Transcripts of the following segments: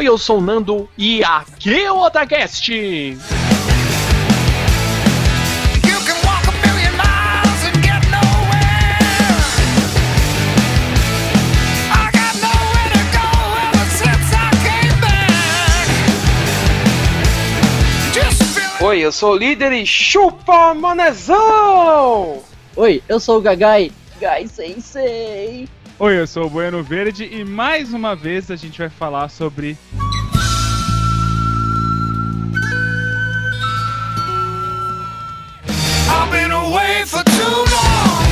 Oi, eu sou o Nando e aqui é o Otacast! Oi, eu sou o líder e chupa manezão! Oi, eu sou o Gagai. Gai Sensei. Oi, eu sou o Bueno Verde e mais uma vez a gente vai falar sobre I've been away for too long.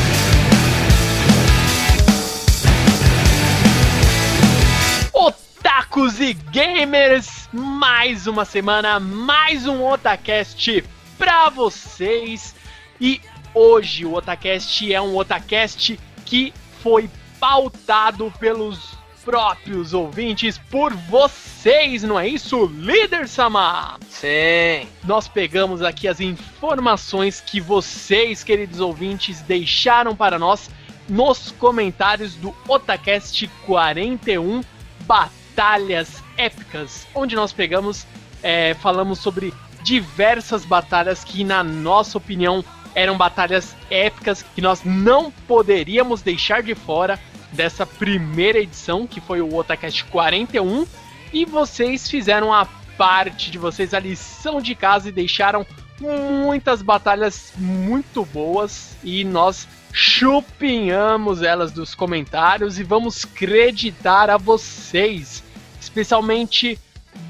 Otakus e gamers, mais uma semana, mais um Otacast pra vocês. E hoje o Otacast é um Otacast que foi pautado pelos próprios ouvintes, por vocês, não é isso, líder Sama? Sim. Nós pegamos aqui as informações que vocês, queridos ouvintes, deixaram para nós nos comentários do Otacast 41 Batalhas Épicas, onde nós pegamos, é, falamos sobre diversas batalhas que, na nossa opinião, eram batalhas épicas que nós não poderíamos deixar de fora dessa primeira edição, que foi o Otacast 41, e vocês fizeram a parte de vocês, a lição de casa e deixaram muitas batalhas muito boas e nós chupinhamos elas dos comentários e vamos creditar a vocês, especialmente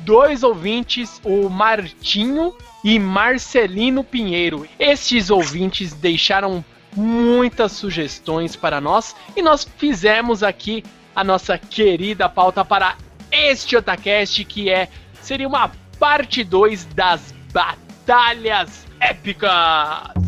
dois ouvintes, o Martinho e Marcelino Pinheiro. Estes ouvintes deixaram muitas sugestões para nós e nós fizemos aqui a nossa querida pauta para este Otacast que é seria uma parte 2 das batalhas épicas.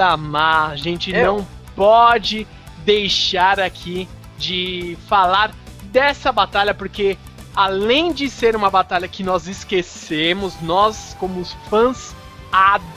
Samar, a gente Eu. não pode deixar aqui de falar dessa batalha, porque além de ser uma batalha que nós esquecemos, nós, como fãs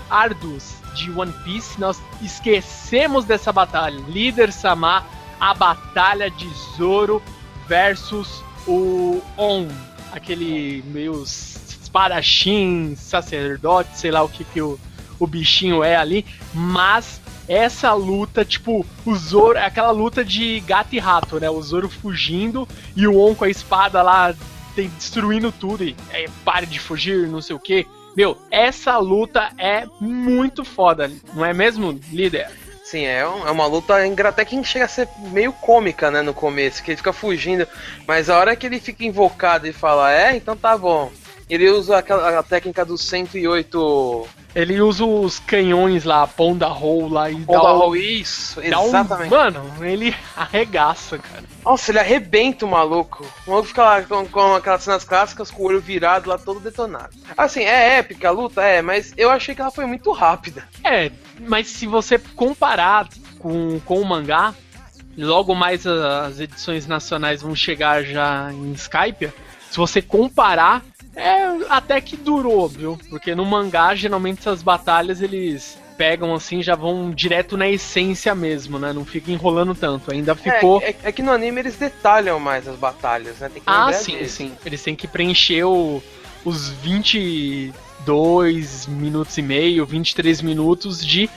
árduos de One Piece, nós esquecemos dessa batalha. Líder Samar, a batalha de Zoro versus o On, aquele meio espadachim, sacerdote, sei lá o que, que o, o bichinho é ali, mas essa luta, tipo, o Zoro, aquela luta de gato e rato, né? O Zoro fugindo e o On com a espada lá tem, destruindo tudo e é, pare de fugir, não sei o que. Meu, essa luta é muito foda, não é mesmo, líder? Sim, é, é uma luta até que chega a ser meio cômica, né, no começo, que ele fica fugindo, mas a hora que ele fica invocado e fala, é, então tá bom. Ele usa aquela a técnica do 108 Ele usa os canhões lá, Ponda Roll lá e Onda dá, um- isso, dá um- exatamente. Mano, ele arregaça, cara. Nossa, ele arrebenta o maluco. O maluco fica lá com, com aquelas cenas clássicas com o olho virado lá todo detonado. Assim, é épica a luta, é, mas eu achei que ela foi muito rápida. É, mas se você comparar com, com o mangá, logo mais as edições nacionais vão chegar já em Skype. Se você comparar, é até que durou, viu? Porque no mangá, geralmente essas batalhas eles pegam assim, já vão direto na essência mesmo, né? Não fica enrolando tanto. Ainda ficou. É, é- é que no anime eles detalham mais as batalhas, né? Tem que Ah, sim, disso. sim. Eles têm que preencher o- os 22 minutos e meio, 23 minutos de,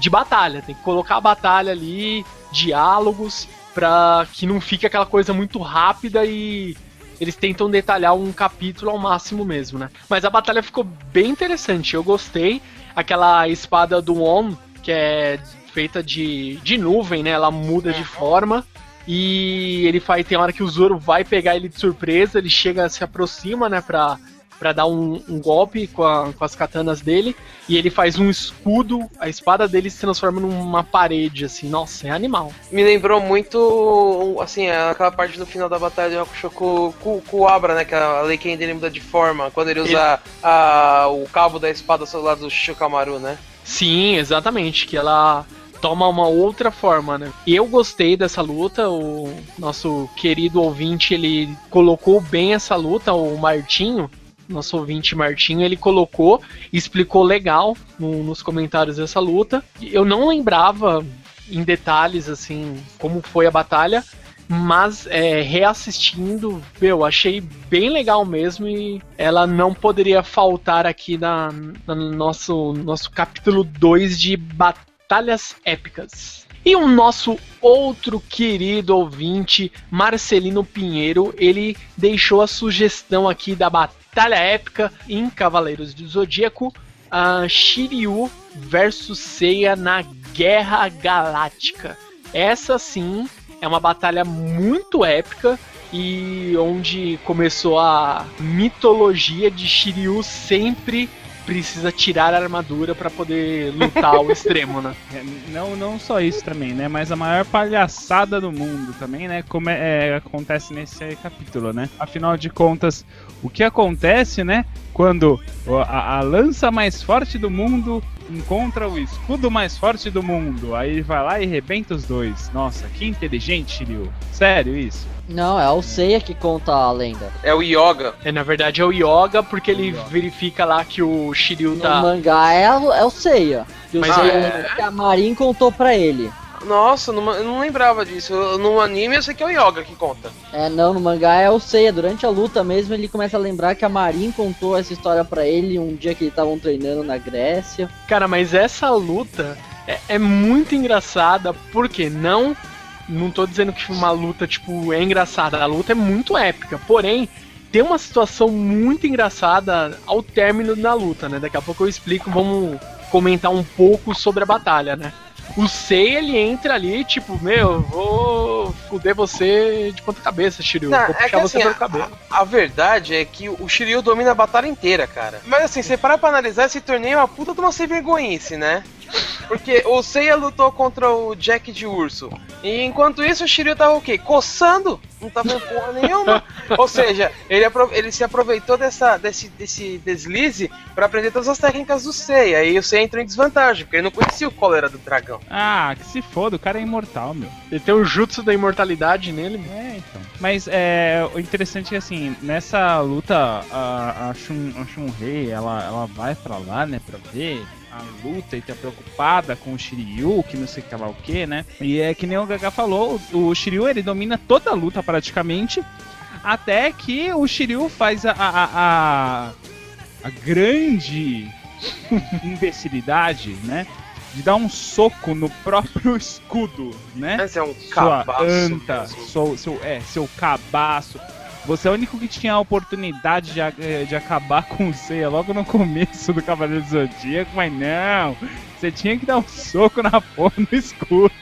de batalha. Tem que colocar a batalha ali, diálogos, pra que não fique aquela coisa muito rápida e eles tentam detalhar um capítulo ao máximo mesmo, né? Mas a batalha ficou bem interessante, eu gostei. Aquela espada do On, que é feita de, de nuvem, né? Ela muda de forma. E ele faz. Tem hora que o Zoro vai pegar ele de surpresa, ele chega, se aproxima, né, pra, pra dar um, um golpe com, a- com as katanas dele. E ele faz um escudo, a espada dele se transforma numa parede, assim. Nossa, é animal. Me lembrou muito, assim, aquela parte do final da batalha de Hakusho com, com, com o Abra, né? Que a Leiken dele muda de forma, quando ele usa a, o cabo da espada ao lado do Shikamaru, né? Sim, exatamente. Que ela toma uma outra forma, né? E eu gostei dessa luta. O nosso querido ouvinte, ele colocou bem essa luta, o Martinho. Nosso ouvinte Martinho, ele colocou, explicou legal no- nos comentários dessa luta. Eu não lembrava em detalhes, assim, como foi a batalha, mas é, reassistindo, eu achei bem legal mesmo e ela não poderia faltar aqui na, na nosso, nosso capítulo 2 de Batalhas Épicas. E o nosso outro querido ouvinte, Marcelino Pinheiro, ele deixou a sugestão aqui da Batalha Épica em Cavaleiros do Zodíaco, a Shiryu versus Seiya na Guerra Galáctica. Essa sim é uma batalha muito épica e onde começou a mitologia de Shiryu sempre precisa tirar a armadura para poder lutar ao extremo, né? É, não, não só isso também, né? Mas a maior palhaçada do mundo também, né? Como é, é, acontece nesse capítulo, né? Afinal de contas, o que acontece, né? Quando a, a lança mais forte do mundo encontra o escudo mais forte do mundo. Aí ele vai lá e rebenta os dois. Nossa, que inteligente, Shiryu. Sério isso? Não, é o Seiya que conta a lenda. É o Yoga. É, na verdade é o Yoga, porque ele verifica lá que o Shiryu No tá. mangá é, o- é o Seiya. Que, o Mas Seiya é- que a Marin contou pra ele. Nossa, numa- eu não lembrava disso. Eu- No anime eu sei que é o Yoga que conta. É, não, no mangá é o Seiya. Durante a luta mesmo, ele começa a lembrar que a Marin contou essa história pra ele um dia que eles estavam treinando na Grécia. Cara, mas essa luta é, é muito engraçada, porque não. Não tô dizendo que uma luta, tipo, é engraçada. A luta é muito épica. Porém, tem uma situação muito engraçada ao término da luta, né? Daqui a pouco eu explico, vamos comentar um pouco sobre a batalha, né? O Sei, ele entra ali, tipo, meu, eu vou fuder você de ponta cabeça, Shiryu. Não, vou é puxar que você assim, pelo cabelo. A verdade é que o Shiryu domina a batalha inteira, cara. Mas assim, você para pra analisar, esse torneio é uma puta de uma sem vergonhice, né? Porque o Seiya lutou contra o Jack de urso. E enquanto isso, o Shiryu tava o quê? Coçando? Não tava em porra nenhuma. Ou seja, ele, ele se aproveitou dessa, desse, desse deslize pra aprender todas as técnicas do Seiya. E o Seiya entrou em desvantagem, porque ele não conhecia o cólera do dragão. Ah, que se foda, o cara é imortal, meu. Ele tem o jutsu da imortalidade nele. É, então. Mas é, o interessante é assim, nessa luta, a, a, Shun, a Shun-Rei, ela, ela vai pra lá, né, pra ver a luta e tá preocupada com o Shiryu, que não sei que lá o que, né? E é que nem o Gaga falou, o, Shiryu, ele domina toda a luta praticamente, até que o Shiryu faz a, a, a, a, a grande imbecilidade, né? De dar um soco no próprio escudo, né? Esse é um Sua cabaço. anta, seu, seu, é, seu cabaço. Você é o único que tinha a oportunidade de, eh, de acabar com o Seiya logo no começo do Cavaleiro do Zodíaco, mas não. Você tinha que dar um soco na porra no escudo.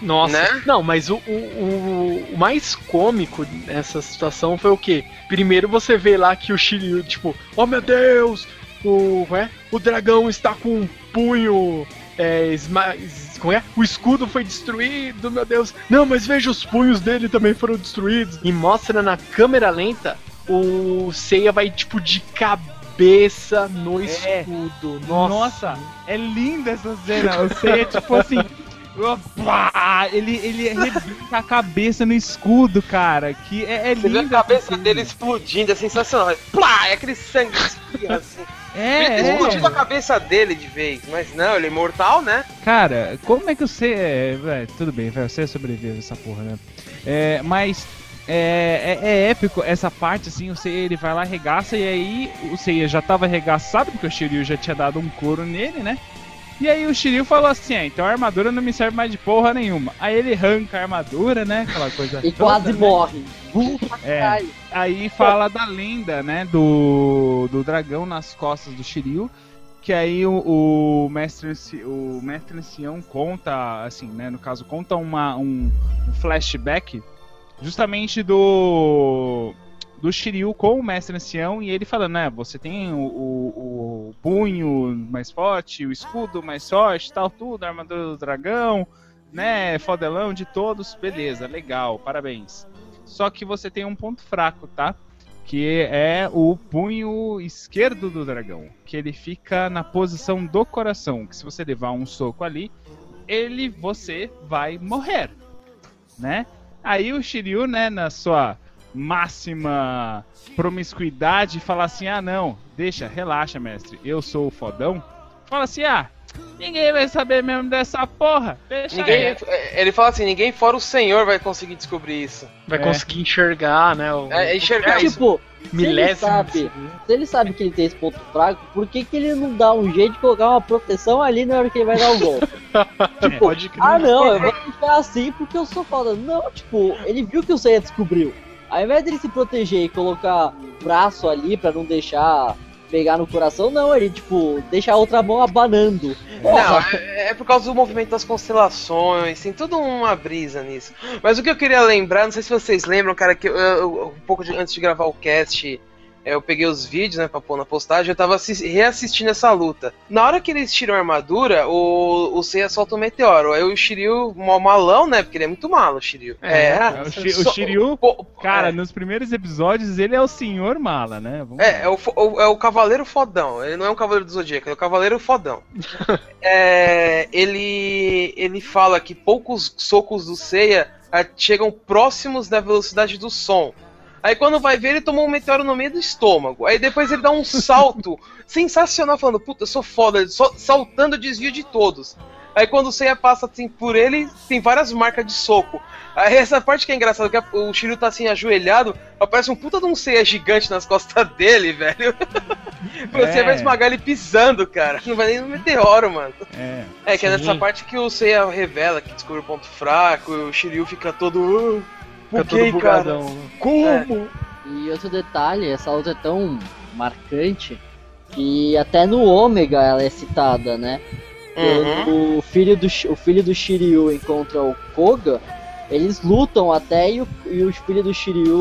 Nossa, Né? não, mas o, o, o- o mais cômico nessa situação foi o quê? Primeiro você vê lá que o Shiryu, tipo, oh meu Deus, o, é? o dragão está com um punho. É, esma- como é? O escudo foi destruído, meu Deus. Não, mas veja, os punhos dele também foram destruídos. E mostra na câmera lenta o Seiya vai, tipo, de cabeça no É. escudo. Nossa. Nossa, é linda essa cena. O Seiya, tipo assim. pá, ele, ele arrebenta a cabeça no escudo, cara. Que é, é linda. a cabeça cena. dele explodindo, é sensacional. Plá, é aquele sangue assim. É, Ele explodindo a é. cabeça dele de vez, mas não, ele é imortal, né? Cara, como é que você. É, véi, tudo bem, você sobrevive a essa porra, né? É, mas. É, é, é épico essa parte, assim, o Seiya ele vai lá, arregaça, e aí o Seiya já tava arregaçado, porque o Shiryu já tinha dado um couro nele, né? E aí o Shiryu falou assim, ah, então a armadura não me serve mais de porra nenhuma. Aí ele arranca a armadura, né? Aquela coisa E toda, quase né? morre. É. Aí fala da lenda, né, do, do dragão nas costas do Shiryu, que aí o, o mestre o mestre ancião conta, assim, né, no caso conta uma, um, um flashback justamente do do Shiryu com o mestre ancião e ele falando, né, você tem o, o, o punho mais forte, o escudo mais forte, tal tudo, a armadura do dragão, né, fodelão de todos, beleza, legal, parabéns. Só que você tem um ponto fraco, tá? Que é o punho esquerdo do dragão. Que ele fica na posição do coração. Que se você levar um soco ali, ele, você vai morrer. Né? Aí o Shiryu, né, na sua máxima promiscuidade, fala assim: ah, não, deixa, relaxa, mestre, eu sou o fodão. Fala assim: ah, ninguém vai saber mesmo dessa porra. Deixa Ninguém, aí. é, ele fala assim, ninguém fora o senhor vai conseguir descobrir isso. Vai É. conseguir enxergar, né? O, É, é enxergar isso. Tipo, se ele milésimo. sabe, se ele sabe que ele tem esse ponto fraco, por que, que ele não dá um jeito de colocar uma proteção ali na hora que ele vai dar o golpe? É. Pode crer. ah não, eu vou ficar assim porque eu sou foda. Não, tipo, ele viu que o Seiya descobriu. Ao invés dele se proteger e colocar braço ali pra não deixar pegar no coração, não, ele tipo, deixa a outra mão abanando. Não, é, é por causa do movimento das constelações, tem toda uma brisa nisso. Mas o que eu queria lembrar, não sei se vocês lembram, cara, que eu, eu- um pouco de- antes de gravar o cast, eu peguei os vídeos, né, pra pôr na postagem, eu tava assis- reassistindo essa luta. Na hora que eles tiram a armadura, o, o Seiya solta o meteoro. Aí o Shiryu, malão, né, porque ele é muito malo, o Shiryu. É, É, o, Shi- o só- Shiryu, pô, cara, é. nos primeiros episódios ele é o senhor mala, né? Vamos É, é o, o- é o Cavaleiro Fodão. Ele não é um Cavaleiro do Zodíaco, ele é o Cavaleiro Fodão. É, ele, ele fala que poucos socos do Seiya ah, chegam próximos da velocidade do som. Aí quando vai ver, ele tomou um meteoro no meio do estômago. Aí depois ele dá um salto sensacional, falando, puta, eu sou foda, só- saltando o desvio de todos. Aí quando o Seiya passa assim, por ele, tem várias marcas de soco. Aí essa parte que é engraçada, que o Shiryu tá assim ajoelhado, aparece um puta de um Seiya gigante nas costas dele, velho. Você É. vai esmagar ele pisando, cara. Não vai nem no meteoro, mano. É. É, que é Sim. nessa parte que o Seiya revela que descobre o ponto fraco, e o Shiryu fica todo. "Ah, Que, cara? Como? E outro detalhe, essa luta é tão marcante que até no Ômega ela é citada, né? Uhum. Quando o filho do o filho do Shiryu encontra o Koga, eles lutam até e o, e o filho do Shiryu,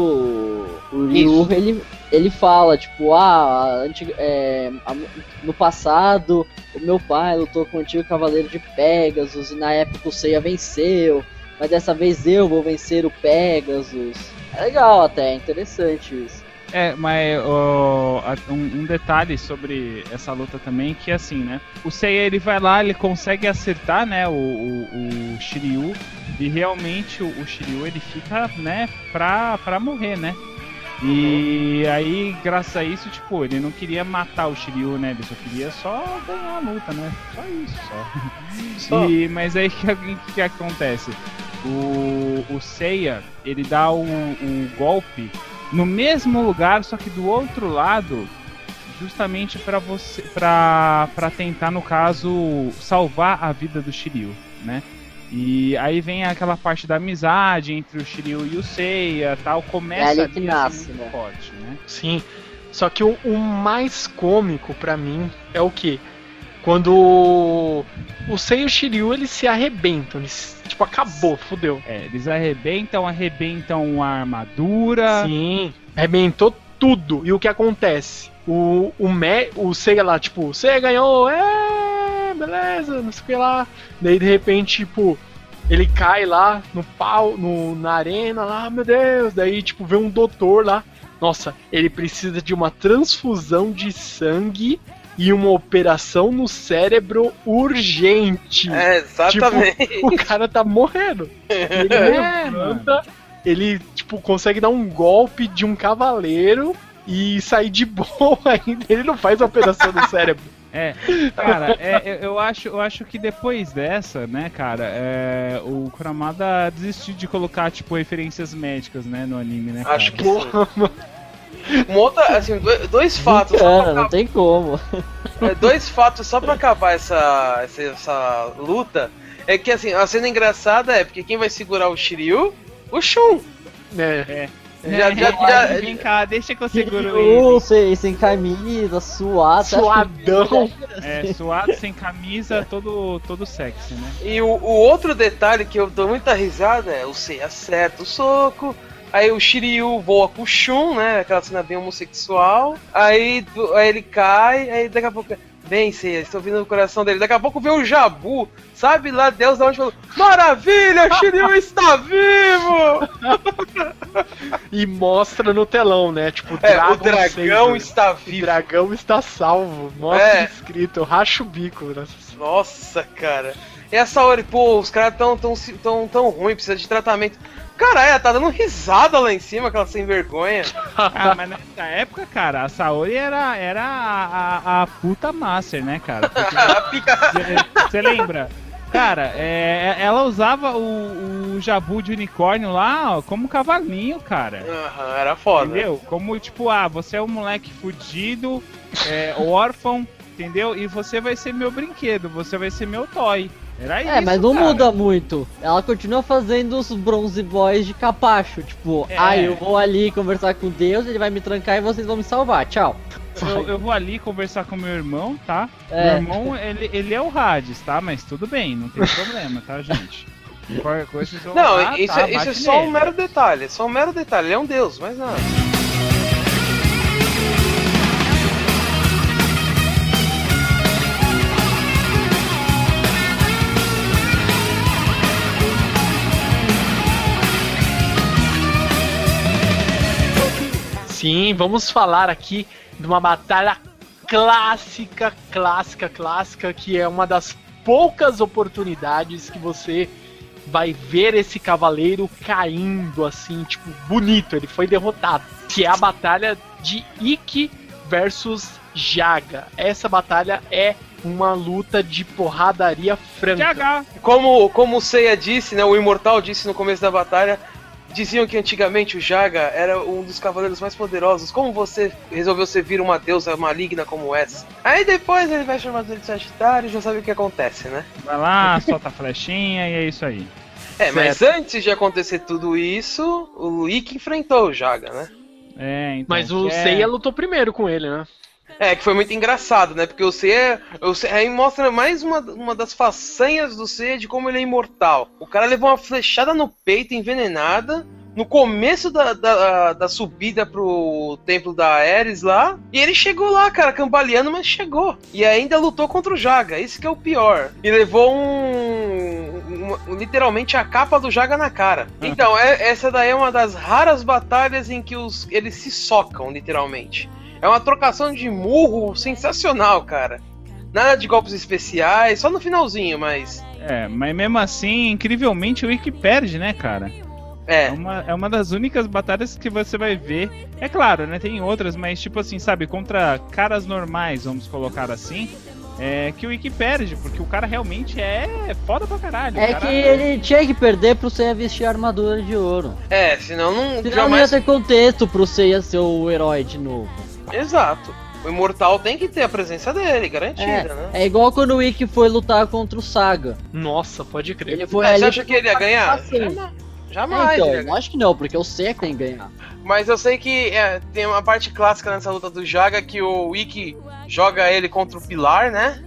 o Ryu, Isso. ele, ele fala, tipo, ah, antiga- é, a- no passado o meu pai lutou com o antigo cavaleiro de Pegasus e na época o Seiya venceu, mas dessa vez eu vou vencer o Pegasus. É legal até, é interessante isso. É, mas a- um, um detalhe sobre essa luta também, que é assim, né? O Seiya ele vai lá, ele consegue acertar, né, o, o, o Shiryu, e realmente o, o Shiryu ele fica, né, pra, pra morrer, né? E aí, graças a isso, tipo, ele não queria matar o Shiryu, né? Ele só queria só ganhar a luta, né? Só isso, só. Só. E, mas aí o que, que, que acontece? O, o Seiya, ele dá o, o golpe no mesmo lugar, só que do outro lado justamente pra você pra tentar no caso salvar a vida do Shiryu, né? E aí vem aquela parte da amizade entre o Shiryu e o Seiya, tal, começa É ali que a ser nasce, muito né? forte, né? Sim. Só que o, o mais cômico pra mim é o que? Quando o Sei e o Shiryu eles se arrebentam. Eles, tipo, acabou, fudeu. É, eles arrebentam, arrebentam a armadura. Sim, arrebentou tudo. E o que acontece? O, o, Me, o Seiya lá, tipo, Seiya ganhou, é, beleza, não sei o que lá. Daí de repente, tipo, ele cai lá no pau, no, na arena lá, meu Deus. Daí, tipo, vê um doutor lá. Nossa, ele precisa de uma transfusão de sangue e uma operação no cérebro urgente. É, exatamente. O cara tá morrendo. Ele levanta, ele tipo consegue dar um golpe de um cavaleiro e sair de boa ainda. Ele não faz a operação no cérebro. É, cara, é, eu- acho, eu acho que depois dessa, né, cara, é, o Kuramada desistiu de colocar, tipo, referências médicas, né, no anime, né, cara? Acho que sim. Uma outra, assim, dois, fatos. Cara, pra não tem como. É, dois fatos só pra acabar essa, essa, essa luta. É que assim, a cena engraçada é porque quem vai segurar o Shiryu? O Shun. É, Já, já, É, já- Vem cá, deixa que eu seguro ele. sem, sem camisa, suado. suadão. É, suado, sem camisa, todo, todo sexy, né? E o, o outro detalhe que eu dou muita risada é o Sei acerta o soco. Aí o Shiryu voa com o Shun, né? Aquela cena bem homossexual. Aí, aí ele cai, aí daqui a pouco. Bem, Seiya, estou ouvindo o coração dele. Daqui a pouco vem o Jabu, sabe lá Deus da onde falou: Maravilha, o Shiryu está vivo! E mostra no telão, né? Tipo, É, o dragão Saber. está O vivo. dragão está salvo. Mostra É. escrito, eu racho o bico. Né? Nossa, cara. E essa hora, pô, os caras tão, tão, tão, tão ruim, precisa de tratamento. Caralho, ela tá dando risada lá em cima, aquela sem vergonha. Ah, mas nessa época, cara, a Saori era, era a, a, a puta master, né, cara? Você lembra? Cara, é, ela usava o, o jabu de unicórnio lá ó, como cavalinho, cara. Aham, era foda. Entendeu? Como tipo, ah, você é um moleque fudido, é, órfão, entendeu? E você vai ser meu brinquedo, você vai ser meu toy. Era isso. É, mas não cara. muda muito. Ela continua fazendo os Bronze Boys de capacho. Tipo, É. ah, eu vou ali conversar com Deus, ele vai me trancar e vocês vão me salvar. Tchau. Eu, eu vou ali conversar com meu irmão, tá? É. Meu irmão, ele, ele é o Hades, tá? Mas tudo bem, não tem problema, tá, gente? Qualquer coisa vocês vão Não, lá, isso, tá, é- isso é só um nele. mero detalhe, é só um mero detalhe, ele é um deus, mas nada. Sim, vamos falar aqui de uma batalha clássica, clássica, clássica, que é uma das poucas oportunidades que você vai ver esse cavaleiro caindo assim, tipo, bonito, ele foi derrotado. Que é a batalha de Ikki versus Jaga. Essa batalha é uma luta de porradaria franca. TH. Como, como o Seiya disse, né, o Imortal disse no começo da batalha, diziam que antigamente o Jaga era um dos cavaleiros mais poderosos. Como você resolveu servir uma deusa maligna como essa? Aí depois ele vai chamar de Sagitário e já sabe o que acontece, né? Vai lá, solta a flechinha e é isso aí. É, mas antes de acontecer tudo isso, o Ikki enfrentou o Jaga, né? É, então. Mas o é- Seiya lutou primeiro com ele, né? É, que foi muito engraçado, né? Porque o Seiya, o Seiya aí mostra mais uma, uma das façanhas do Seiya de como ele é imortal. O cara levou uma flechada no peito envenenada no começo da, da, da subida pro templo da Ares lá. E ele chegou lá, cara, cambaleando, mas chegou. E ainda lutou contra o Jaga, isso que é o pior. E levou um. uma- literalmente a capa do Jaga na cara. Então, é- essa daí é uma das raras batalhas em que os, eles se socam, literalmente. É uma trocação de murro sensacional, cara. Nada de golpes especiais, só no finalzinho, mas. É, mas mesmo assim, incrivelmente o Ikki perde, né, cara? É É. uma, é uma das únicas batalhas que você vai ver. É claro, né? Tem outras, mas tipo assim, sabe, contra caras normais, vamos colocar assim. É que o Ikki perde, porque o cara realmente é foda pra caralho. É que ele tinha que perder pro Seiya vestir a armadura de ouro. É, senão não. Senão não ia jamais. ter contexto pro Seiya ser o herói de novo. Exato. o Imortal tem que ter a presença dele, garantida, né? É igual quando o Ikki foi lutar contra o Saga. Nossa, pode crer. Ele foi ali você acha que ele ia ganhar? Assim. Jama- É, Jamais. então, eu acho que não, porque o Seiya que tem que ganhar. Mas eu sei que é, tem uma parte clássica nessa luta do Jaga que o Ikki joga ele contra o pilar, né?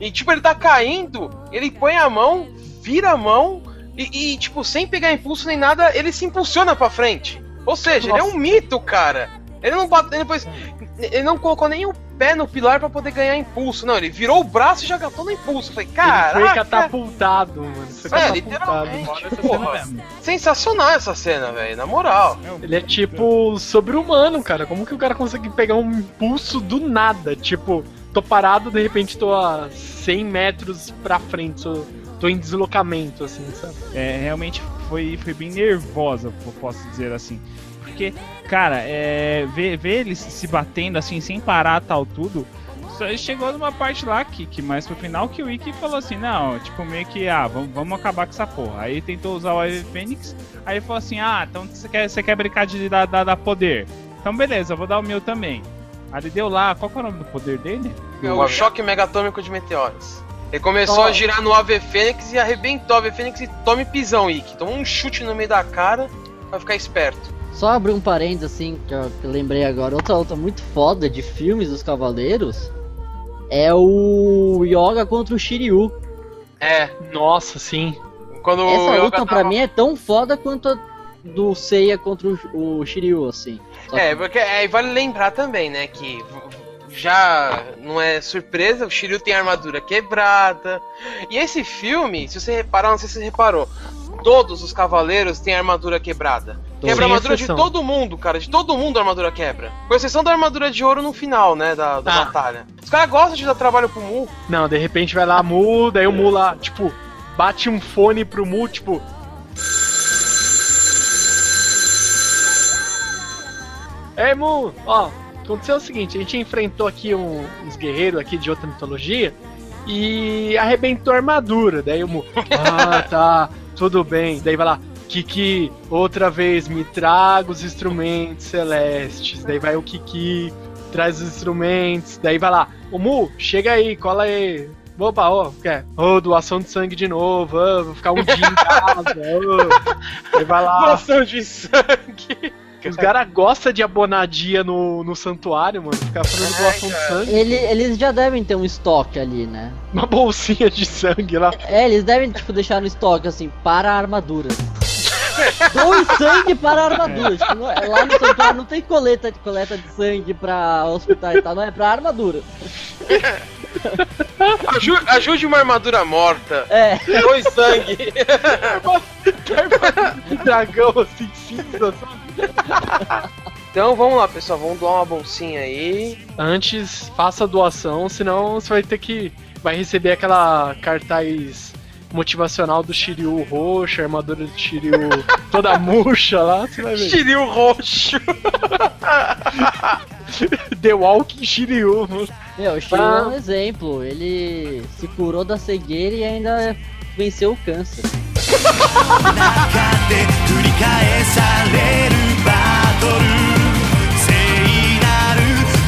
E tipo, ele tá caindo, ele põe a mão, vira a mão e, e, tipo, sem pegar impulso nem nada, ele se impulsiona pra frente. Ou seja, ele é um mito, cara. Ele não bate, ele, depois, ele não colocou nem o pé no pilar pra poder ganhar impulso. Não, ele virou o braço e já gastou no impulso. Eu Falei, Ele cara, foi catapultado, mano. Foi É, catapultado. literalmente. Essa Porra, sensacional essa cena, velho, na moral. Ele é tipo sobre-humano, cara. Como que o cara consegue pegar um impulso do nada? Tipo, tô parado, de repente tô a 100 metros pra frente, tô, tô em deslocamento, assim, sabe? É, realmente foi, foi bem nervosa, eu posso dizer assim. Porque, cara, é, ver, ver eles se batendo assim, sem parar tal tudo. só Chegou numa parte lá que, que mais pro final que o Ikki falou assim, não, tipo, meio que, ah, vamos, vamos acabar com essa porra. Aí tentou usar o Eve Fênix, aí falou assim, ah, então você quer, você quer brincar de dar, dar, dar poder. Então beleza, vou dar o meu também. Aí ele deu lá, qual que é o nome do poder dele? É o choque megatômico de meteoros. Ele começou a girar no Ave Fênix e arrebentou o Ave Fênix e tome pisão, Ikki. Tomou um chute no meio da cara pra ficar esperto. Só abrir um parênteses assim, que eu, lembrei agora, outra luta muito foda de filmes dos Cavaleiros é o Yoga contra o Shiryu. É, Nossa, sim. quando Essa luta pra tava- mim é tão foda quanto a do Seiya contra o, o Shiryu, assim. Só É, que- porque aí vale lembrar também, né, que já não é surpresa, o Shiryu tem a armadura quebrada. E esse filme, se você reparar, não sei se você reparou, todos os cavaleiros têm armadura quebrada. Quebra a armadura exceção. de todo mundo, cara. De todo mundo a armadura quebra. Com exceção da armadura de ouro no final, né? Da, da Ah. batalha. Os caras gostam de dar trabalho pro Mu. Não, de repente vai lá, Mu, daí o Mu lá, tipo, bate um fone pro Mu, tipo. Ei, Mu, ó, aconteceu o seguinte, a gente enfrentou aqui um- uns guerreiros aqui de outra mitologia e arrebentou a armadura. Daí o Mu, ah, tá, tudo bem. Daí vai lá, Kiki, outra vez, me traga os instrumentos celestes. Daí vai o Kiki, traz os instrumentos. Daí vai lá, o Mu, chega aí, cola aí. Opa, ó, quer? Ô, doação de sangue de novo, ô, vou ficar um dia em casa, ô. Aí vai lá. Doação de sangue. Os caras gostam de abonar dia no, no santuário, mano. Ficar fazendo É, doação de sangue. Ele- eles já devem ter um estoque ali, né? Uma bolsinha de sangue lá. É, eles devem, tipo, deixar no estoque, assim, para armaduras. Doe sangue para armaduras. É- lá no santuário não tem coleta de coleta de sangue pra hospital e tal, não, é pra armadura. Aju- ajude uma armadura morta. É, Dois sangue. Dragão assim, cinza, sabe? Então vamos lá, pessoal. Vamos doar uma bolsinha aí. Antes, faça a doação, senão você vai ter que. Vai receber aquela cartaz motivacional do Shiryu roxo, a armadura do Shiryu toda murcha lá, você vai ver. Shiryu roxo. The Walking Shiryu. mano. meu, o Shiryu Ah. é um exemplo. Ele se curou da cegueira e ainda venceu o câncer. で繰り返されるバトル聖なる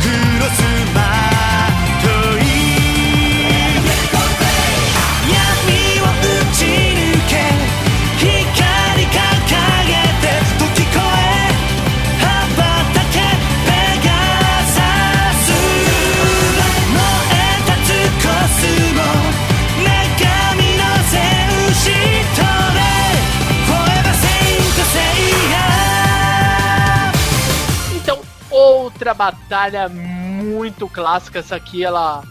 クロス outra batalha muito clássica, essa aqui ela,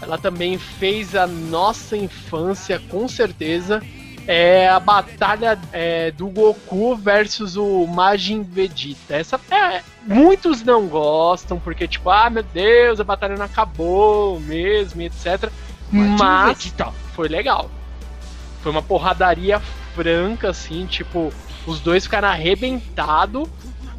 ela também fez a nossa infância, com certeza. É a batalha é, do Goku versus o Majin Vegeta. Essa é, muitos não gostam porque tipo, ah meu Deus, a batalha não acabou mesmo, etc. Mas foi legal. Foi uma porradaria franca assim, tipo, os dois ficaram arrebentados.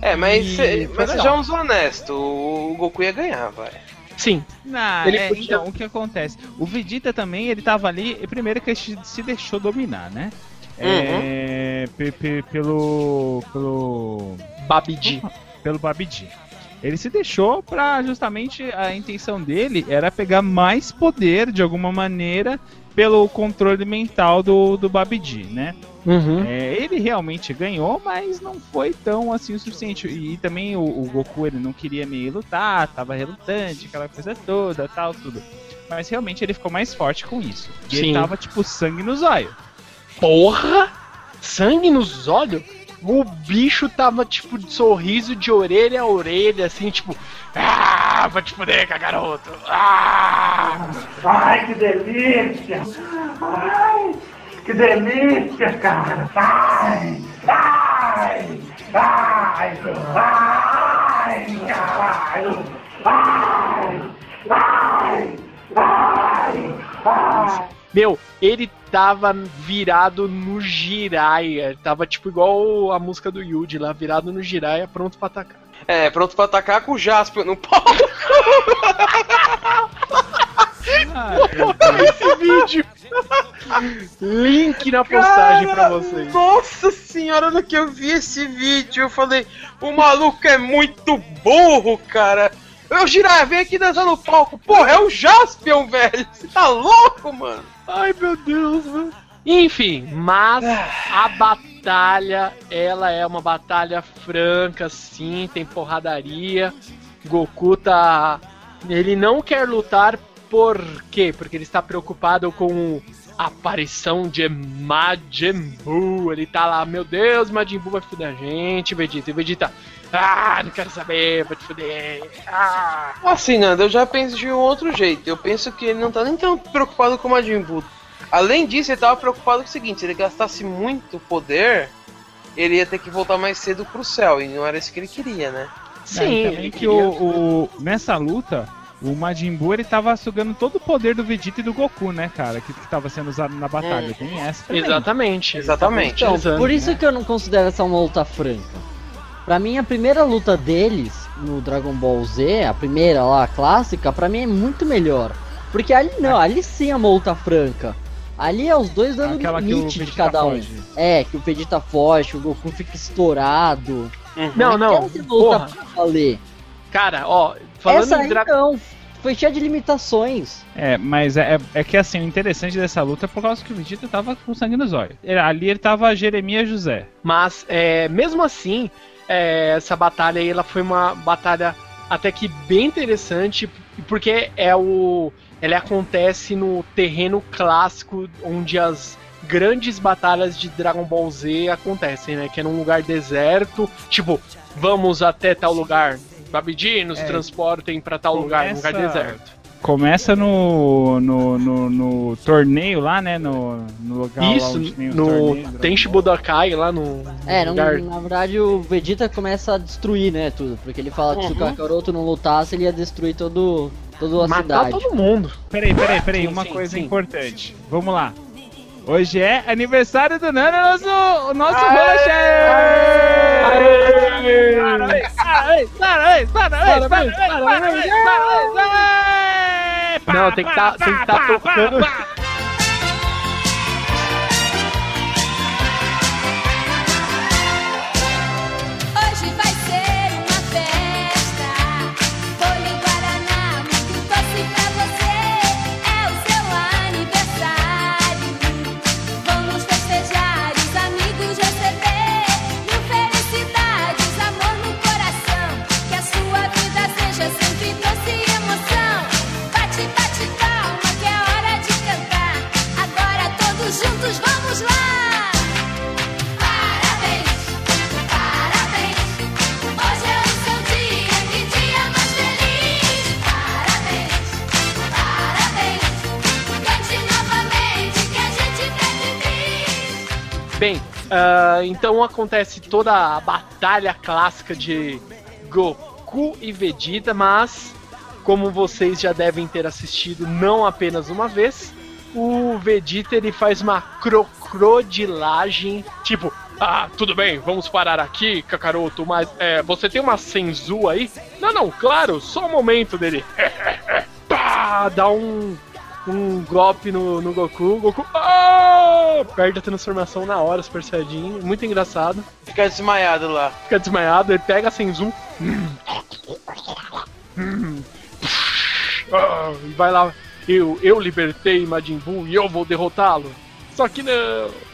É, mas, E cê- mas sejamos honestos, o Goku ia ganhar, vai. Sim, Não, Ele é, podia- então, o que acontece? O Vegeta também, ele tava ali, e primeiro que ele se- deixou dominar, né? É, pe- pe- pelo. pelo. Babidi. pelo Babidi. Ele se deixou pra justamente a intenção dele era pegar mais poder de alguma maneira pelo controle mental do, do Babidi, né? Uhum. É, ele realmente ganhou, mas não foi tão assim o suficiente. E, também o, o Goku ele não queria meio lutar, tava relutante, aquela coisa toda, tal, tudo. Mas realmente ele ficou mais forte com isso. E ele Sim. tava tipo sangue nos olhos. Porra! Sangue nos olhos? O bicho tava, tipo, de sorriso de orelha a orelha, assim, tipo... Ah, vai te fuder, garoto! Ah! Ai, que delícia! Ai, que delícia, cara! Ai, ai, ai, ai, caralho! Ai, ai, ai, ai! Meu, ele tava virado no Jiraiya. Tava, tipo, igual a música do Yuji lá, virado no Jiraiya, pronto pra atacar. É, pronto pra atacar com o Jasper no pau. Ah, Esse vídeo! Link na postagem pra vocês. Nossa senhora, no que eu vi esse vídeo, eu falei, o maluco é muito burro, cara. Eu girar, vem aqui dançar no palco. Porra, é o Jaspion, velho. Você tá louco, mano? Ai, meu Deus, mano. Enfim, mas a batalha, ela é uma batalha franca, sim, tem porradaria. Goku tá. Ele não quer lutar por quê? Porque ele está preocupado com a aparição de Majin Buu. Ele tá lá, meu Deus, Majin Buu vai fuder a gente, Vegeta. E Vegeta, ah, não quero saber, vai te fuder. Ah. Assim, Nando, eu já penso de um outro jeito. Eu penso que ele não tá nem tão preocupado com o Majin Buu. Além disso, ele tava preocupado com o seguinte: se ele gastasse muito poder, ele ia ter que voltar mais cedo pro céu. E não era isso que ele queria, né? Sim, e ele também que o, o- nessa luta, o Majin Buu ele tava sugando todo o poder do Vegeta e do Goku, né, cara? Que, que tava sendo usado na batalha. Hum. Tem essa também. Exatamente. Exatamente. Então, por isso né? que eu não considero essa uma luta franca. Pra mim, a primeira luta deles no Dragon Ball Z, a primeira lá, a clássica, pra mim é muito melhor. Porque ali não, ali sim é uma luta franca. Ali é os dois dando Aquela limite de cada um. foge. É, que o Vegeta foge, que o Goku fica estourado. Não, não. Aquela de luta Porra. pra valer. Cara, ó, falando Essa em Dra... não, foi cheia de limitações. É, mas é, é- é que assim, o interessante dessa luta é por causa que o Vegeta tava com sangue nos olhos. Ele- Ali ele tava Jeremias José. Mas, é, mesmo assim, é, essa batalha aí, ela foi uma batalha até que bem interessante, porque é o, ela acontece no terreno clássico onde as grandes batalhas de Dragon Ball Z acontecem, né? Que é num lugar deserto, tipo, vamos até tal lugar. Babidi, nos É. transportem pra tal lugar, num lugar Começa- deserto. Começa no, no, no, no torneio lá, né? No, no lugar lá Isso, onde tem no Tenchi Dragon Ball. Budokai, lá no É, não, lugar na verdade o Vegeta começa a destruir, né, tudo. Porque ele fala que se o Uhum. Kakaroto não lutasse, ele ia destruir todo, toda a matar cidade. todo mundo. Peraí, peraí, peraí, Sim, uma sim, coisa sim. importante. Vamos lá. Hoje é aniversário do Nano, nosso, o nosso Aê! Rocha! Aê! Parabéns, parabéns, parabéns, parabéns, parabéns, parabéns, Não, tem que tá- pá, tá tocando. Ah, então acontece toda a batalha clássica de Goku e Vegeta, mas como vocês já devem ter assistido não apenas uma vez, o Vegeta ele faz uma crocodilagem, tipo, ah, tudo bem, vamos parar aqui, Kakaroto, mas é, você tem uma Senzu aí? Não, não, claro, só um momento dele. Pá, dá um um golpe no, no Goku. Goku ah! Perde a transformação na hora, Super Saiyajin. Muito engraçado. Fica desmaiado lá. Fica desmaiado, ele pega a Senzu. E vai lá, eu, eu libertei Majin Buu e eu vou derrotá-lo. Só que não.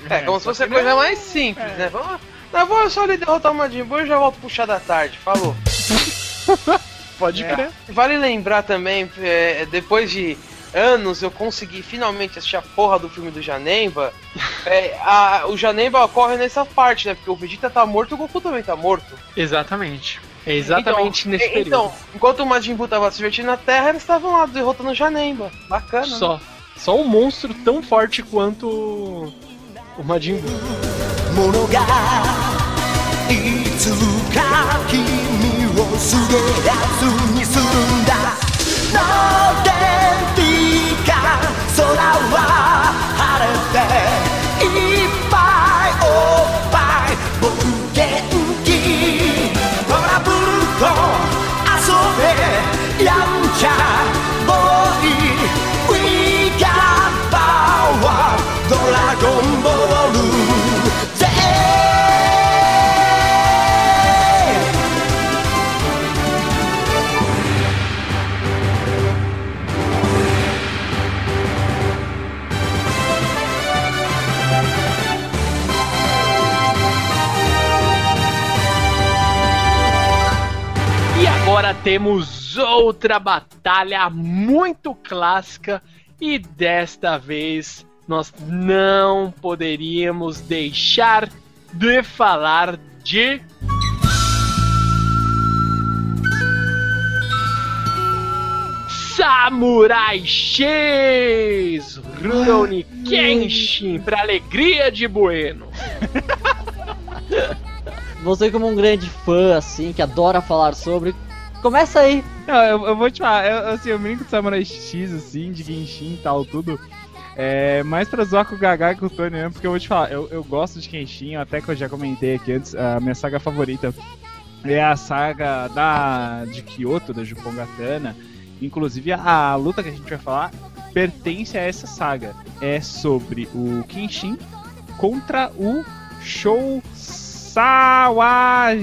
É, como se fosse a coisa mais simples, né? Vamos, não, vou só ali derrotar o Majin Buu e já volto pro chá da tarde. Falou. Pode É. crer. Vale lembrar também, é, depois de anos eu consegui finalmente assistir a porra do filme do Janemba. É, a- o Janemba ocorre nessa parte, né? Porque o Vegeta tá morto e o Goku também tá morto. Exatamente. É exatamente então, nesse é, período. Então, enquanto o Majin Buu tava se divertindo na Terra, eles estavam lá derrotando o Janemba. Bacana. né? Só. Só um monstro tão forte quanto o Majin Buu. ものがいつか君をすげやつにするんだ のでピカ空は晴れて temos outra batalha muito clássica e desta vez nós não poderíamos deixar de falar de Samurai X Rurouni Kenshin para alegria de Bueno. Você como um grande fã, assim, que adora falar sobre, começa aí. Não, eu, eu vou te falar, eu, assim, eu brinco de Samurai X, assim, de Genshin e tal, tudo. É, mais pra zoar com o Gaga e com o Tony mesmo, porque eu vou te falar, eu, eu gosto de Genshin, até que eu já comentei aqui antes, a minha saga favorita é a saga da, de Kyoto, da Jupongatana. Inclusive, a, a luta que a gente vai falar pertence a essa saga. É sobre o Kenshin contra o Shou Sawagejo.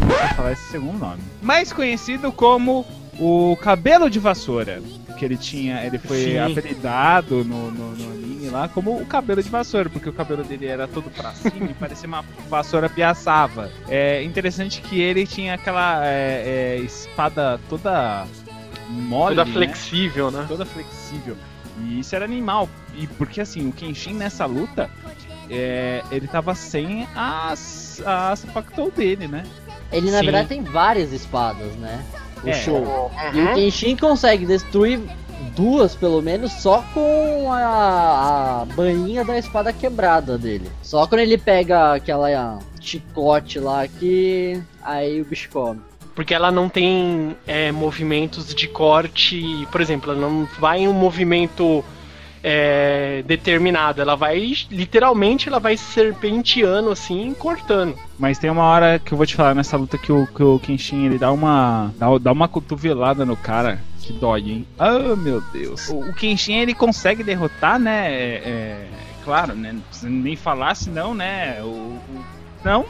Não sei falar esse segundo nome. Mais conhecido como o Cabelo de Vassoura. Que ele tinha, ele foi Sim. apelidado no, no, no anime lá como o cabelo de vassoura, porque o cabelo dele era todo pra cima e parecia uma vassoura piaçava. É interessante que ele tinha aquela é, é, espada toda mole, Toda né? flexível, né? toda flexível. E isso era animal. E porque assim, o Kenshin nessa luta, é, ele tava sem as, as Pactou dele, né? Ele, na Sim. verdade, tem várias espadas, né? O É. show. E o Kenshin consegue destruir duas, pelo menos, só com a, a bainha da espada quebrada dele. Só quando ele pega aquela chicote lá que aí o bicho come. Porque ela não tem é, movimentos de corte, por exemplo, ela não vai em um movimento é, determinado, ela vai literalmente ela vai serpenteando assim, cortando. Mas tem uma hora que eu vou te falar nessa luta que o, que o Kenshin ele dá uma. Dá, dá uma cotovelada no cara que dói, hein? Ah, meu Deus. O, o Kenshin ele consegue derrotar, né? É, é, claro, né? Não precisa nem falar, senão, né? O, o- não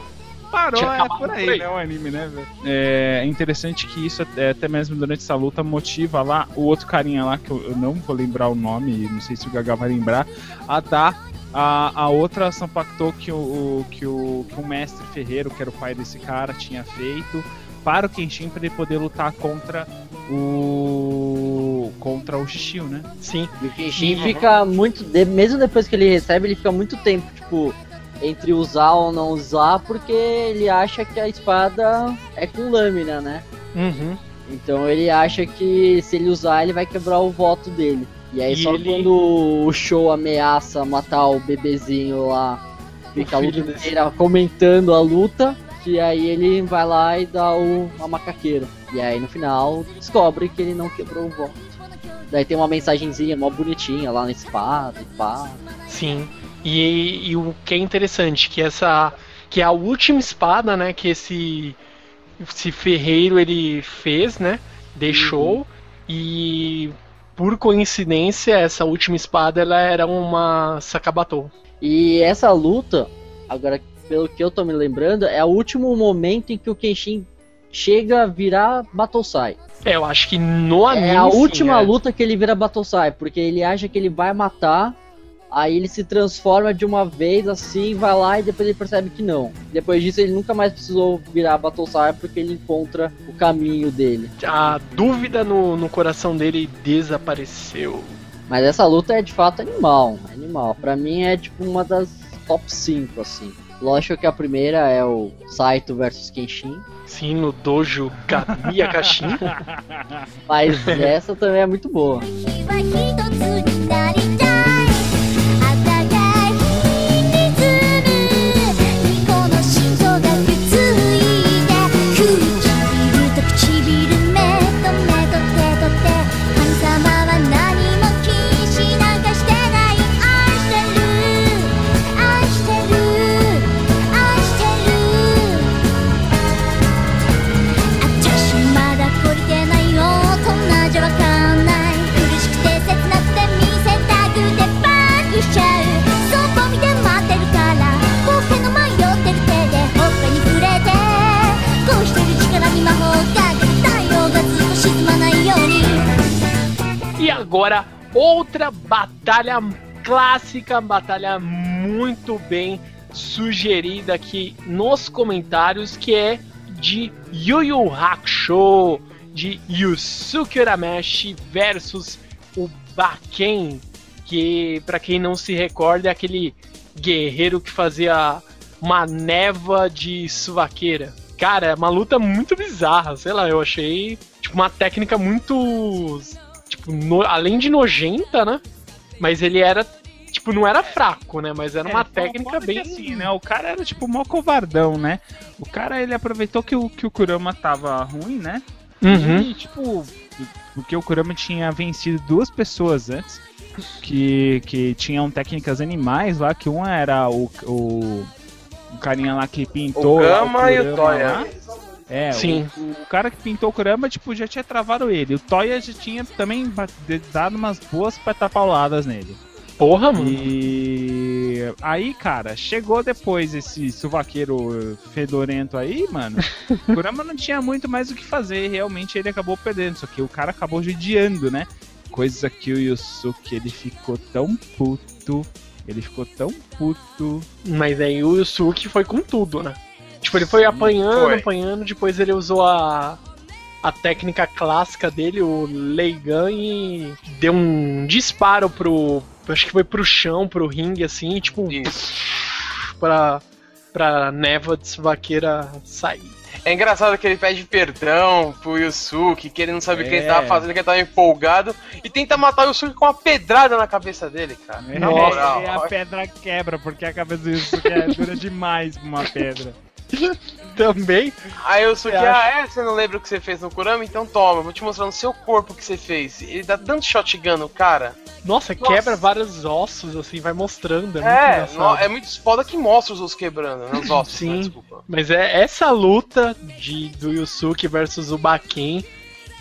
parou, é por aí, por aí. né? O anime, né, velho? É interessante que isso, até, até mesmo durante essa luta, motiva lá o outro carinha lá, que eu, eu não vou lembrar o nome, não sei se o Gaga vai lembrar, a dar a, a outra Sampactou que o, o- que, o, que o mestre Ferreiro, que era o pai desse cara, tinha feito para o Kenshin para ele poder lutar contra o contra o Shishio, né? Sim. E o Kenshin fica muito. de- mesmo depois que ele recebe, ele fica muito tempo, tipo, entre usar ou não usar, porque ele acha que a espada é com lâmina, né? Uhum. Então ele acha que se ele usar, ele vai quebrar o voto dele. E aí E só ele- quando o show ameaça matar o bebezinho lá, fica a luta desse- inteira comentando a luta, que aí ele vai lá e dá o, a macaqueira. E aí no final descobre que ele não quebrou o voto. Daí tem uma mensagenzinha mó bonitinha lá na espada e pá. Sim. E, e o que é interessante, que essa. Que é a última espada, né, que esse. Esse ferreiro ele fez, né? Deixou. E por coincidência, essa última espada ela era uma Sakabatou. E essa luta, agora pelo que eu tô me lembrando, é o último momento em que o Kenshin chega a virar Battlesai. É, eu acho que no anime. É a sim, última é. luta que ele vira Battlesai, porque ele acha que ele vai matar, aí ele se transforma de uma vez assim, vai lá e depois ele percebe que não. Depois disso ele nunca mais precisou virar Battlesai porque ele encontra o caminho dele. A dúvida no, no coração dele desapareceu. Mas essa luta é de fato animal, animal. Pra mim é tipo uma das top 5 assim. Lógico que a primeira é o Saito versus Kenshin, Sim, no dojo Kamiya Kashin. mas essa também é muito boa. Agora, outra batalha clássica, batalha muito bem sugerida aqui nos comentários, que é de Yu Yu Hakusho, de Yusuke Urameshi versus o Baken, que para quem não se recorda é aquele guerreiro que fazia uma neva de suvaqueira. Cara, é uma luta muito bizarra, sei lá, eu achei tipo uma técnica muito tipo, no- além de nojenta, né? Mas ele era, tipo, não era fraco, né? Mas era uma É, técnica bem. assim, né? O cara era tipo mó covardão, né? O cara ele aproveitou que o, que o Kurama tava ruim, né? Uhum. E tipo, porque o Kurama tinha vencido duas pessoas antes que, que tinham técnicas animais lá, que uma era o, o, o carinha lá que pintou O lá Gama e o Kurama Toya. lá. É, Sim. O, o cara que pintou o Kurama, tipo, já tinha travado ele. O Toya já tinha também dado umas boas petapauladas nele. Porra, mano. E aí, cara, chegou depois esse suvaqueiro fedorento aí, mano. O Kurama não tinha muito mais o que fazer, realmente ele acabou perdendo. Só que o cara acabou judiando, né? Coisa que o Yusuke ele ficou tão puto. Ele ficou tão puto. Mas aí o Yusuke foi com tudo, né? Tipo, ele foi apanhando, foi. apanhando, depois ele usou a, a técnica clássica dele, o Leigan, e deu um disparo pro. Acho que foi pro chão, pro ringue, assim, e, tipo, Isso. pra, pra névoa de suvaqueira sair. É engraçado que ele pede perdão pro Yusuke, que ele não sabe o que ele É. tava fazendo, que ele tava empolgado, e tenta matar o Yusuke com uma pedrada na cabeça dele, cara. É, Na moral. e a pedra quebra, porque a cabeça do Yusuke é dura demais pra uma pedra. Também. Aí o Você ah, é? Você não lembra o que você fez no Kurama? Então toma, vou te mostrar no seu corpo o que você fez. Ele dá tanto shotgun no cara. Nossa, Nossa. quebra vários ossos, assim, vai mostrando. É, muito É, no- é muito foda que mostra os ossos quebrando, né? Os ossos, Sim. né? Desculpa. Mas é essa luta de, do Yusuke versus o Baken.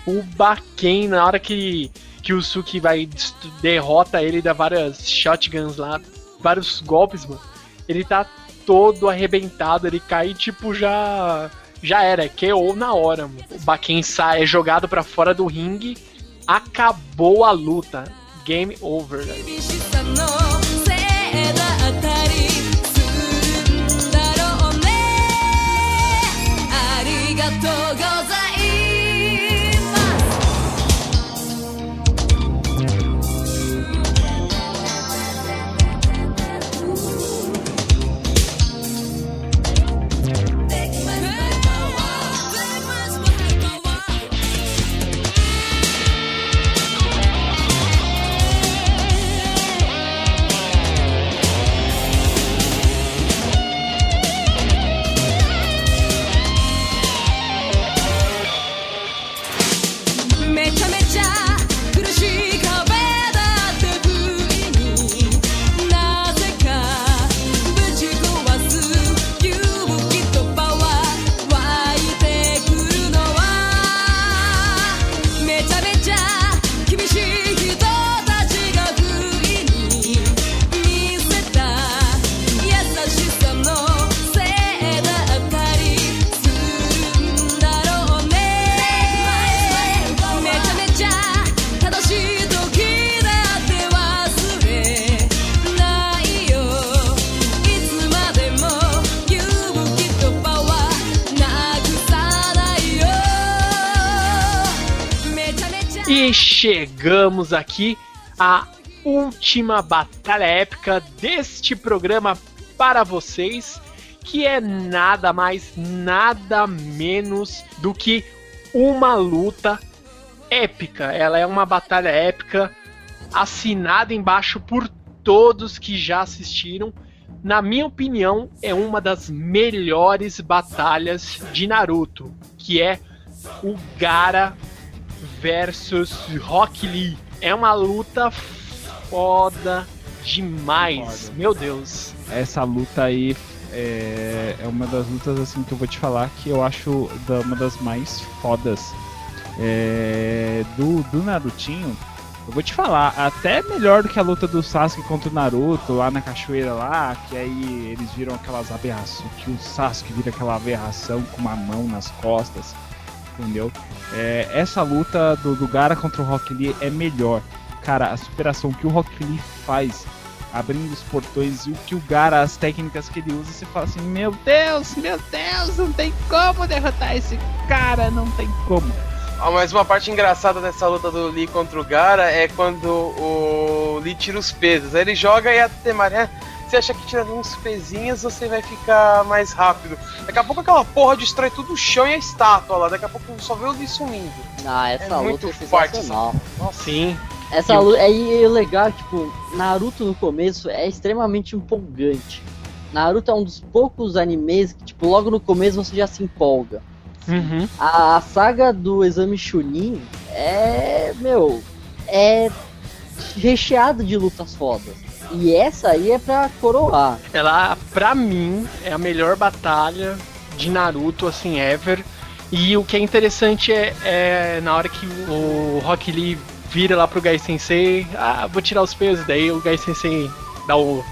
O Baken, na hora que, que o Yusuke vai derrota ele, dá várias shotguns lá, vários golpes, mano. Ele tá todo arrebentado, ele cai tipo já. Já era, é KO na hora, mano. O Baken sai, é jogado pra fora do ringue, acabou a luta. Game over. né? 寂 chegamos aqui à última batalha épica deste programa para vocês, que é nada mais, nada menos do que uma luta épica. Ela é uma batalha épica assinada embaixo por todos que já assistiram. Na minha opinião, é uma das melhores batalhas de Naruto, que é o Gara versus Rock Lee. É uma luta foda demais. Foda. Meu Deus. Essa luta aí é, é uma das lutas assim que eu vou te falar que eu acho da- uma das mais fodas é, do, do Narutinho. Eu vou te falar, até melhor do que a luta do Sasuke contra o Naruto lá na cachoeira lá, que aí eles viram aquelas aberrações, que o Sasuke vira aquela aberração com uma mão nas costas, entendeu? É, essa luta do, do Gara contra o Rock Lee é melhor. Cara, a superação que o Rock Lee faz abrindo os portões e o que o Gara, as técnicas que ele usa, você fala assim, meu Deus, meu Deus, não tem como derrotar esse cara, não tem como. Ah, mas uma parte engraçada dessa luta do Lee contra o Gara é quando o Lee tira os pesos. Aí ele joga e a Temaré. Você acha que tirando uns pezinhos você vai ficar mais rápido. Daqui a pouco aquela porra destrói tudo o chão e a estátua lá. Daqui a pouco só vê o Lee sumindo. Ah, essa É luta muito é forte sensacional. Sim. Essa luta aí é legal, tipo, Naruto no começo é extremamente empolgante. Naruto é um dos poucos animes que, tipo, logo no começo você já se empolga. Uhum. A, a saga do exame Chunin é, meu, é recheada de lutas fodas. E essa aí é pra coroar. Ela, pra mim, é a melhor batalha de Naruto, assim, ever. E o que é interessante é, é na hora que o Rock Lee vira lá pro Gai Sensei, ah, vou tirar os pesos, daí o Gai Sensei dá o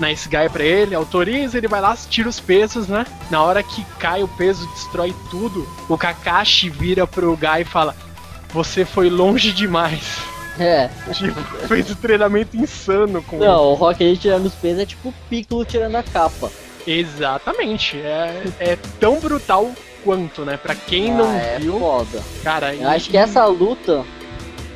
Nice Guy pra ele, autoriza, ele vai lá, tira os pesos, né? Na hora que cai o peso, destrói tudo, o Kakashi vira pro Gai e fala, você foi longe demais. É. Tipo, fez o treinamento insano com ele. Não, o Rock Lee tirando os pesos é tipo o Piccolo tirando a capa. Exatamente. É, é tão brutal quanto, né? Pra quem não Ah, é viu, foda. cara. Eu acho que essa luta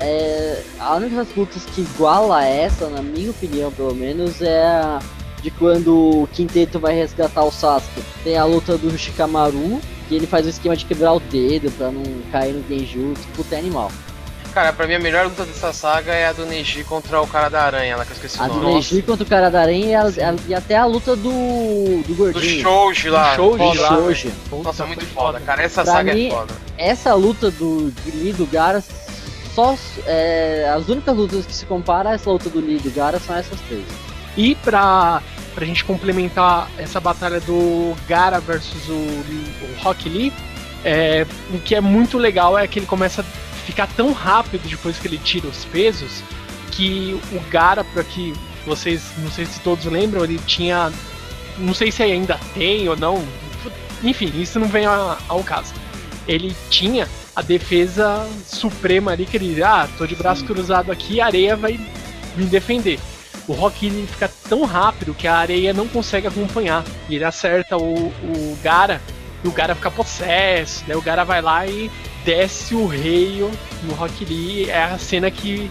é a única das lutas que iguala essa, na minha opinião, pelo menos, é a de quando o Quinteto vai resgatar o Sasuke. Tem a luta do Shikamaru, que ele faz o esquema de quebrar o dedo pra não cair no Genjutsu, puta é animal. Cara, pra mim a melhor luta dessa saga é a do Neji contra o cara da aranha lá, que eu esqueci A o do nome. Neji contra o cara da aranha e, a- a- e até a luta do, do Do gordinho. Shoji lá. Do Shoji foda do lá, Shoji. velho. Nossa, Puta, muito foi foda, cara. Essa Pra saga mim- é foda. Essa luta do de Lee e do Gara, só é, as únicas lutas que se compara a essa luta do Lee e do Gara são essas três. E pra, pra gente complementar essa batalha do Gara versus o, o Rock Lee, é, o que é muito legal é que ele começa a ficar tão rápido depois que ele tira os pesos que o Gara, pra que vocês, não sei se todos lembram, ele tinha. Não sei se ainda tem ou não. Enfim, isso não vem a- ao caso. Ele tinha a defesa suprema ali, que ele, ah, tô de braço cruzado aqui, a areia vai me defender. O Rock ele fica tão rápido que a areia não consegue acompanhar. E ele acerta o, o Gara e o Gara fica possesso. Daí o Gara vai lá e desce o reio no Rock Lee. É a cena que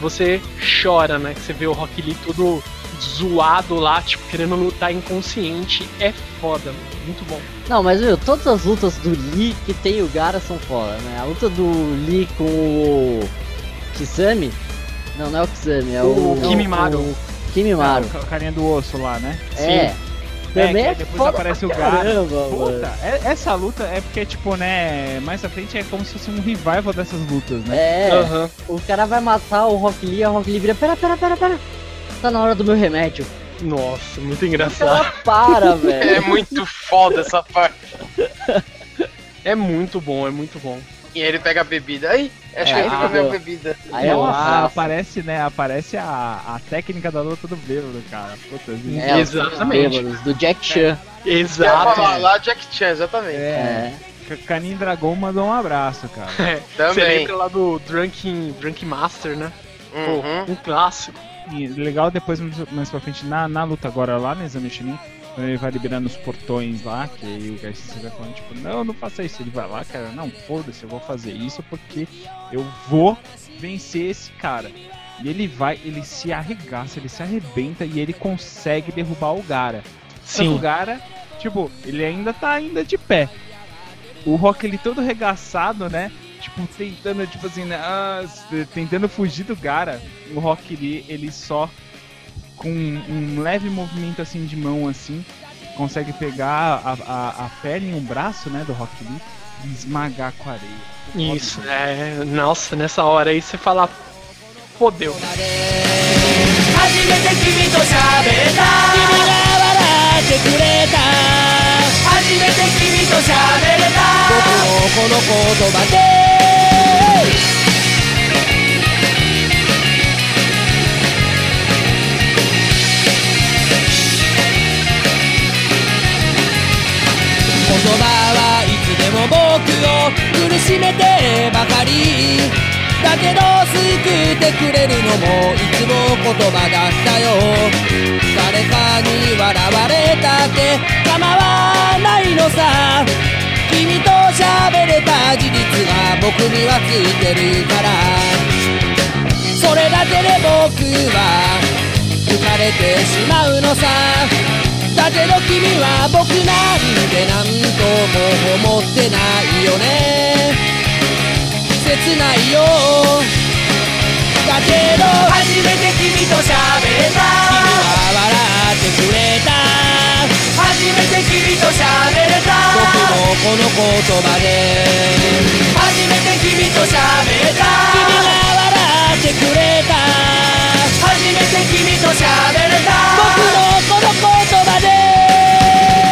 você chora, né? Que você vê o Rock Lee todo zoado lá, tipo, querendo lutar inconsciente. É foda, mano. muito bom. Não, mas viu, todas as lutas do Lee que tem o Gara são foda, né? A luta do Lee com o Kisame. Não, não é o Kisame, é o. O Kimimaru. O Kimimaru. É, o carinha do osso lá, né? É. Também que é, aí depois foda aparece pra o caramba, Puta, mano. é- essa luta é porque, tipo, né, mais à frente é como se fosse um revival dessas lutas, né? É, Aham. o cara vai matar o Rock Lee, a Rock Lee vira, pera, pera, pera, pera. Tá na hora do meu remédio. Nossa, muito engraçado. cara para, É velho. muito foda essa parte. É muito bom, é muito bom. E aí ele pega a bebida. Aí, acho É, que a minha bebida. Aí é uma Ah, aparece, né? Aparece a, a técnica da luta do bêbado, cara. Puta. É, Exatamente. bêbados, do Jack Chan. Eu ia Exato. falar lá Jack Chan, exatamente. É. É. Canin Dragon mandou um abraço, cara. É, Também. Você lembra lá do Drunken, Drunken Master, né? Uhum. Um clássico. E legal depois, mais pra frente, na, na luta agora lá no Exame Chunin, Quando ele vai liberando os portões lá, que aí o Garcia vai falando, tipo, não, não faça isso. Ele vai lá, cara, não, foda-se, eu vou fazer isso porque eu vou vencer esse cara. E ele vai, ele se arregaça, ele se arrebenta e ele consegue derrubar o Gara. Que o Sim. Gara, tipo, ele ainda tá ainda de pé. O Rock, ele todo regaçado, né? Tipo, tentando, tipo assim, né? ah, tentando fugir do Gara. O Rock, ele, ele só, com um leve movimento assim de mão, assim, consegue pegar a, a, a perna e um braço, né, do Rock Lee e esmagar com a areia. Isso, é. Nossa, nessa hora aí você fala. Fodeu. 言葉はいつでも僕を苦しめてばかり。だけど救ってくれるのもいつも言葉だったよ。誰かに笑われたって構わないのさ。君と喋れた事実が僕にはついてるから。それだけで僕は浮かれてしまうのさ。だけど君は僕なんてなんとも思ってないよね。切ないよ。だけど初めて君と喋れた。君は笑ってくれた。初めて君と喋れた。僕もこの言葉で。初めて君と喋れた。君が笑ってくれた 初めて君と喋れた僕のこの言葉で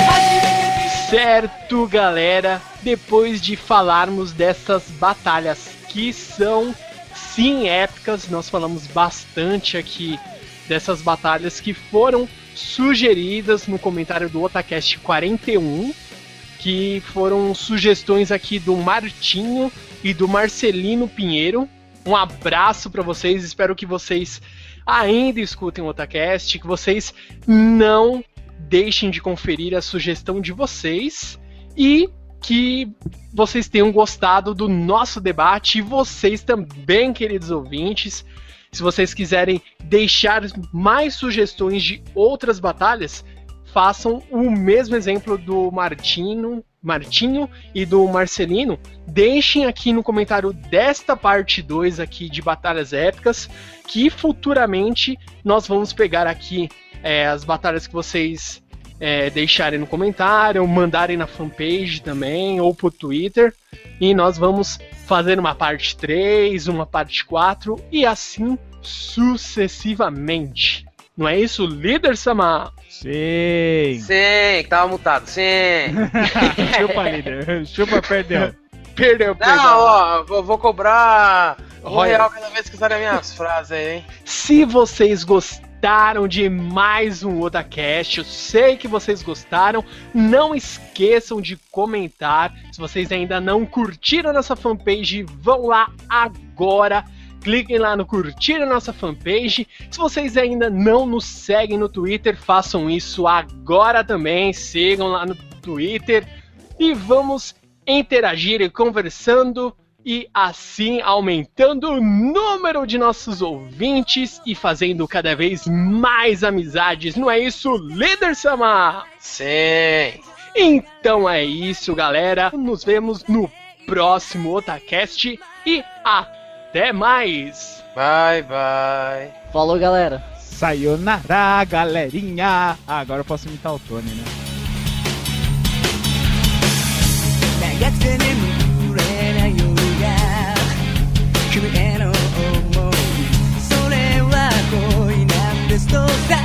初めて Certo, galera. Depois de falarmos dessas batalhas que são sim épicas, nós falamos bastante aqui dessas batalhas que foram sugeridas no comentário do Otacast 41, que foram sugestões aqui do Martinho e do Marcelino Pinheiro. Um abraço para vocês, espero que vocês ainda escutem o Otacast, que vocês não deixem de conferir a sugestão de vocês e que vocês tenham gostado do nosso debate e vocês também, queridos ouvintes. Se vocês quiserem deixar mais sugestões de outras batalhas, façam o mesmo exemplo do Martino, Martinho e do Marcelino. Deixem aqui no comentário desta parte 2 aqui de batalhas épicas, que futuramente nós vamos pegar aqui é, as batalhas que vocês é, deixarem no comentário, mandarem na fanpage também, ou pro Twitter. E nós vamos fazer uma parte 3, uma parte 4 e assim sucessivamente. Não é isso, líder Sama? Sim! Sim, que tava mutado, sim. Chupa, líder. Chupa, perdeu. Perdeu, perdeu. Não, ó, vou, vou cobrar um Royal. real cada vez que usarem minhas frases aí, hein? Se vocês gostaram de mais um Otacast, eu sei que vocês gostaram, não esqueçam de comentar. Se vocês ainda não curtiram nossa fanpage, vão lá agora. Cliquem lá no curtir a nossa fanpage. Se vocês ainda não nos seguem no Twitter, façam isso agora também. Sigam lá no Twitter e vamos interagir e conversando e assim aumentando o número de nossos ouvintes e fazendo cada vez mais amizades. Não é isso, líder Sama? Sim. Então é isso, galera. Nos vemos no próximo Otacast e até mais. Bye, bye. Falou, galera. Sayonara, galerinha! Ah, agora eu posso imitar o Tony, né? 長くて眠れない夜が君への想いそれは恋なんですとさ